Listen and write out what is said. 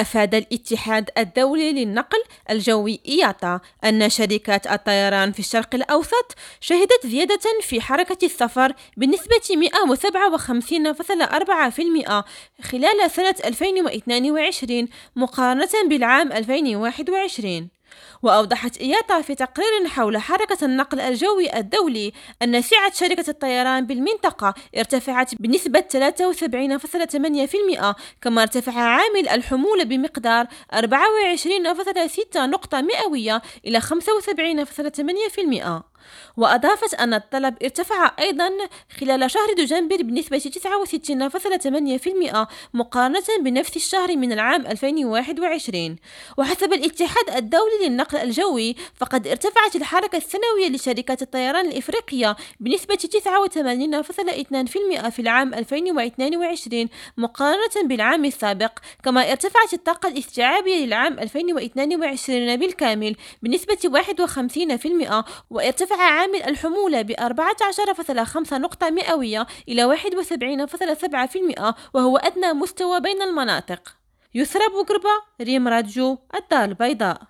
أفاد الاتحاد الدولي للنقل الجوي إياتا أن شركات الطيران في الشرق الأوسط شهدت زيادة في حركة السفر بنسبة 157.4% خلال سنة 2022 مقارنة بالعام 2021 وأوضحت إياتا في تقرير حول حركة النقل الجوي الدولي أن سعة شركة الطيران بالمنطقة ارتفعت بنسبة 73.8% كما ارتفع عامل الحمولة بمقدار 24.6 نقطة مئوية إلى 75.8% وأضافت أن الطلب ارتفع أيضا خلال شهر دجنبر بنسبة 69.8% مقارنة بنفس الشهر من العام 2021 وحسب الاتحاد الدولي للنقل الجوي فقد ارتفعت الحركة السنوية لشركات الطيران الإفريقية بنسبة 89.2% في العام 2022 مقارنة بالعام السابق كما ارتفعت الطاقة الاستيعابية للعام 2022 بالكامل بنسبة 51% وارتفع ارتفع عامل الحمولة ب 14.5 نقطة مئوية إلى 71.7% وهو أدنى مستوى بين المناطق. يسرى بوغربا ريم رادجو الدار البيضاء.